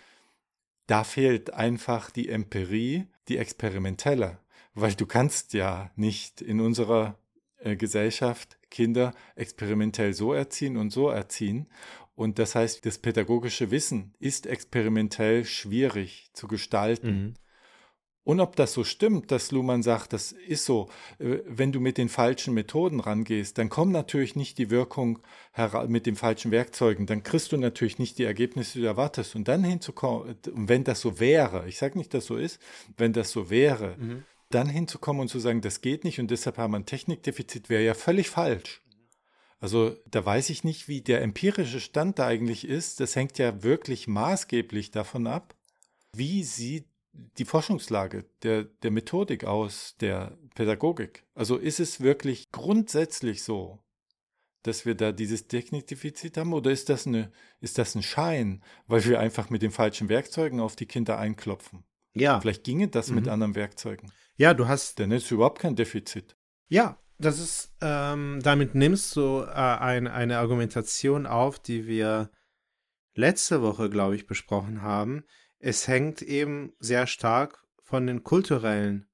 Da fehlt einfach die Empirie, die experimentelle. Weil du kannst ja nicht in unserer äh, Gesellschaft Kinder experimentell so erziehen und so erziehen. Und das heißt, das pädagogische Wissen ist experimentell schwierig zu gestalten. Mhm. Und ob das so stimmt, dass Luhmann sagt, das ist so, äh, wenn du mit den falschen Methoden rangehst, dann kommt natürlich nicht die Wirkung mit den falschen Werkzeugen, dann kriegst du natürlich nicht die Ergebnisse, die du erwartest. Und dann hinzukommen, und wenn das so wäre, ich sage nicht, dass so ist, wenn das so wäre, Mhm. dann hinzukommen und zu sagen, das geht nicht und deshalb haben wir ein Technikdefizit, wäre ja völlig falsch. Also da weiß ich nicht, wie der empirische Stand da eigentlich ist. Das hängt ja wirklich maßgeblich davon ab, wie sieht die Forschungslage der, der Methodik aus, der Pädagogik. Also ist es wirklich grundsätzlich so, dass wir da dieses Technikdefizit haben oder ist das, eine, ist das ein Schein, weil wir einfach mit den falschen Werkzeugen auf die Kinder einklopfen? Ja. Vielleicht ginge das mit Mhm. anderen Werkzeugen. ja, du hast Dann ist überhaupt kein Defizit. Ja, das ist, ähm, damit nimmst du äh, ein, eine Argumentation auf, die wir letzte Woche, glaube ich, besprochen haben. Es hängt eben sehr stark von den kulturellen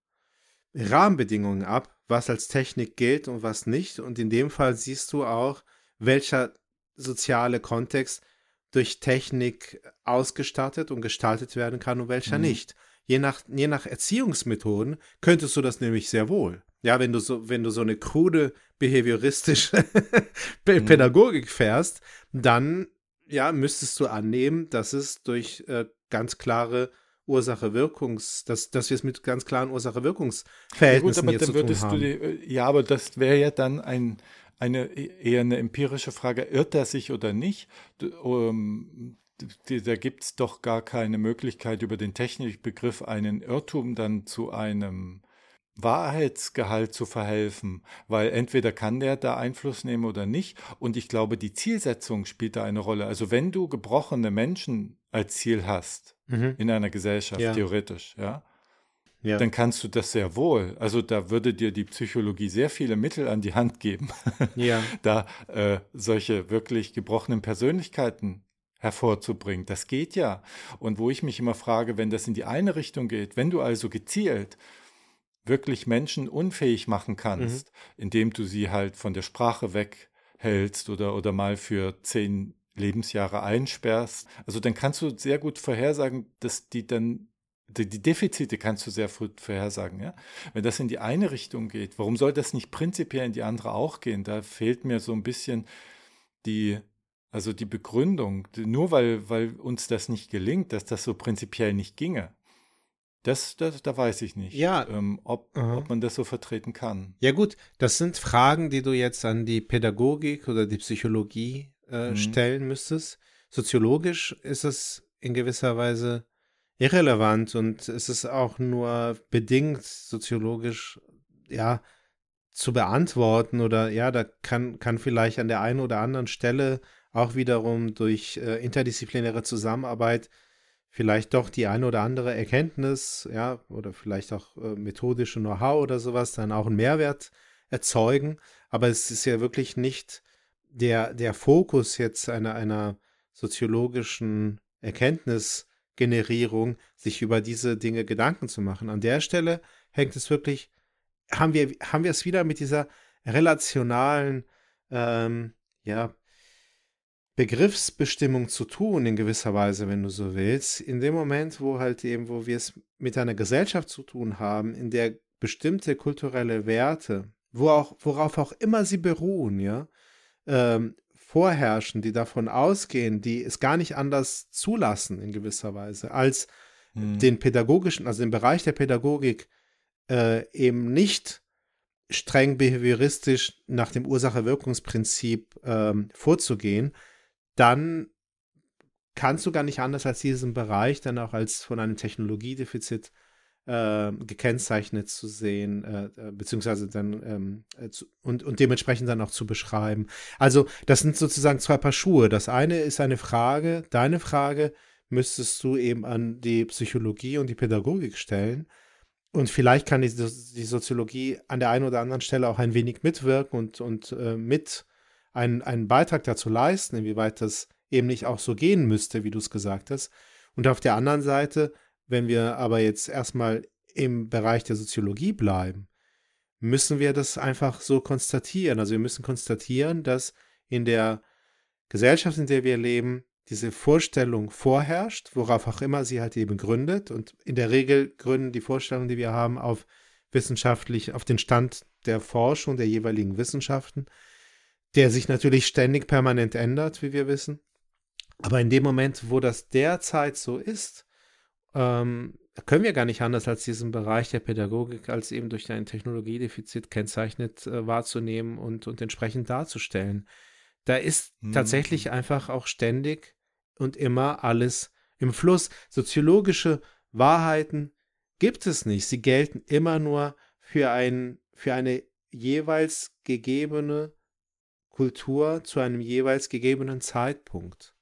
Rahmenbedingungen ab, was als Technik gilt und was nicht. Und in dem Fall siehst du auch, welcher soziale Kontext durch Technik ausgestattet und gestaltet werden kann und welcher Mhm. nicht. Je nach, je nach Erziehungsmethoden könntest du das nämlich sehr wohl. Ja, wenn du so, wenn du so eine krude behavioristische Mhm. Pädagogik fährst, dann ja, müsstest du annehmen, dass es durch äh, ganz klare Ursache-Wirkungs, dass, dass wir es mit ganz klaren Ja, Ursache-Wirkungsverhältnissen dann zu tun würdest du haben. die, äh, ja, aber das wäre ja dann ein, eine eher eine empirische Frage, irrt er sich oder nicht? Ähm, Da gibt es doch gar keine Möglichkeit, über den Technikbegriff einen Irrtum dann zu einem Wahrheitsgehalt zu verhelfen, weil entweder kann der da Einfluss nehmen oder nicht. Und ich glaube, die Zielsetzung spielt da eine Rolle. Also wenn du gebrochene Menschen als Ziel hast Mhm. in einer Gesellschaft, Ja. theoretisch, ja, Ja. dann kannst du das sehr wohl. Also da würde dir die Psychologie sehr viele Mittel an die Hand geben, ja. da äh, solche wirklich gebrochenen Persönlichkeiten hervorzubringen. Das geht ja. Und wo ich mich immer frage, wenn das in die eine Richtung geht, wenn du also gezielt wirklich Menschen unfähig machen kannst, indem du sie halt von der Sprache weghältst oder, oder mal für zehn Lebensjahre einsperrst, also dann kannst du sehr gut vorhersagen, dass die dann die, die Defizite kannst du sehr früh vorhersagen, ja. Wenn das in die eine Richtung geht, warum soll das nicht prinzipiell in die andere auch gehen? Da fehlt mir so ein bisschen die, also die Begründung, nur weil, weil uns das nicht gelingt, dass das so prinzipiell nicht ginge. Das, das, da weiß ich nicht, Ja. ähm, ob, Aha. ob man das so vertreten kann. Ja gut, das sind Fragen, die du jetzt an die Pädagogik oder die Psychologie äh, Mhm. stellen müsstest. Soziologisch ist es in gewisser Weise irrelevant und es ist auch nur bedingt soziologisch ja zu beantworten oder ja, da kann, kann vielleicht an der einen oder anderen Stelle auch wiederum durch äh, interdisziplinäre Zusammenarbeit vielleicht doch die eine oder andere Erkenntnis, ja, oder vielleicht auch äh, methodische Know-how oder sowas dann auch einen Mehrwert erzeugen. Aber es ist ja wirklich nicht der, der Fokus jetzt einer, einer soziologischen Erkenntnisgenerierung, sich über diese Dinge Gedanken zu machen. An der Stelle hängt es wirklich, haben wir, haben wir es wieder mit dieser relationalen, ähm, ja, Begriffsbestimmung zu tun, in gewisser Weise, wenn du so willst, in dem Moment, wo halt eben, wo wir es mit einer Gesellschaft zu tun haben, in der bestimmte kulturelle Werte, wo auch, worauf auch immer sie beruhen, ja, ähm, vorherrschen, die davon ausgehen, die es gar nicht anders zulassen, in gewisser Weise, als Hm. den pädagogischen, also den Bereich der Pädagogik äh, eben nicht streng behavioristisch nach dem Ursache-Wirkungsprinzip ähm, vorzugehen, dann kannst du gar nicht anders als diesen Bereich dann auch als von einem Technologiedefizit äh, gekennzeichnet zu sehen, äh, äh, beziehungsweise dann ähm, äh, zu, und, und dementsprechend dann auch zu beschreiben. Also das sind sozusagen zwei Paar Schuhe. Das eine ist eine Frage, deine Frage müsstest du eben an die Psychologie und die Pädagogik stellen. Und vielleicht kann die, die Soziologie an der einen oder anderen Stelle auch ein wenig mitwirken und, und äh, mit einen, einen Beitrag dazu leisten, inwieweit das eben nicht auch so gehen müsste, wie du es gesagt hast. Und auf der anderen Seite, wenn wir aber jetzt erstmal im Bereich der Soziologie bleiben, müssen wir das einfach so konstatieren. Also wir müssen konstatieren, dass in der Gesellschaft, in der wir leben, diese Vorstellung vorherrscht, worauf auch immer sie halt eben gründet. Und in der Regel gründen die Vorstellungen, die wir haben, auf wissenschaftlich, auf den Stand der Forschung der jeweiligen Wissenschaften, der sich natürlich ständig permanent ändert, wie wir wissen. Aber in dem Moment, wo das derzeit so ist, ähm, können wir gar nicht anders als diesen Bereich der Pädagogik als eben durch ein Technologiedefizit kennzeichnet äh, wahrzunehmen und, und entsprechend darzustellen. Da ist Hm. tatsächlich einfach auch ständig und immer alles im Fluss. Soziologische Wahrheiten gibt es nicht. Sie gelten immer nur für, ein, für eine jeweils gegebene Kultur zu einem jeweils gegebenen Zeitpunkt.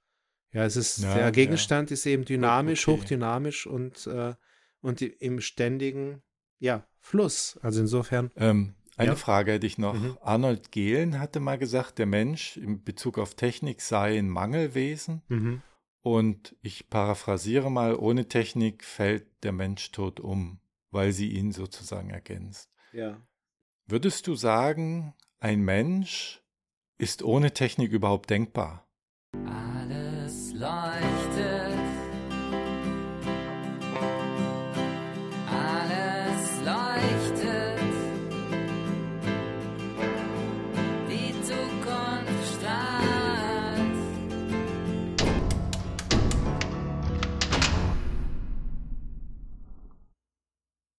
Ja, es ist, Ja, der ja. Gegenstand ist eben dynamisch, okay. hochdynamisch und, äh, und im ständigen, ja, Fluss. Also insofern, Ähm, eine Ja. Frage hätte ich noch. Mhm. Arnold Gehlen hatte mal gesagt, der Mensch in Bezug auf Technik sei ein Mangelwesen. mhm. Und ich paraphrasiere mal, ohne Technik fällt der Mensch tot um, weil sie ihn sozusagen ergänzt. ja. Würdest du sagen, ein Mensch ist ohne Technik überhaupt denkbar? Alles leuchtet.